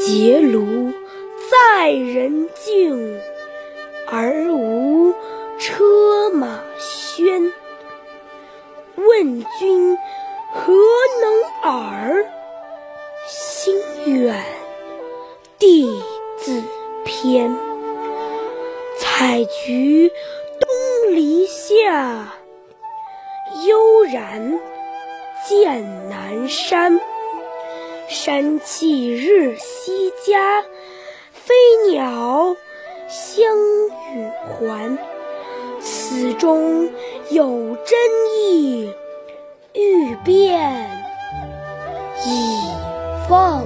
结庐在人境，而无车马喧。问君何能尔？心远地自偏。采菊东篱下，悠然见南山。山气日羁家，飞鸟相与还。此中有真意，欲辨已忘。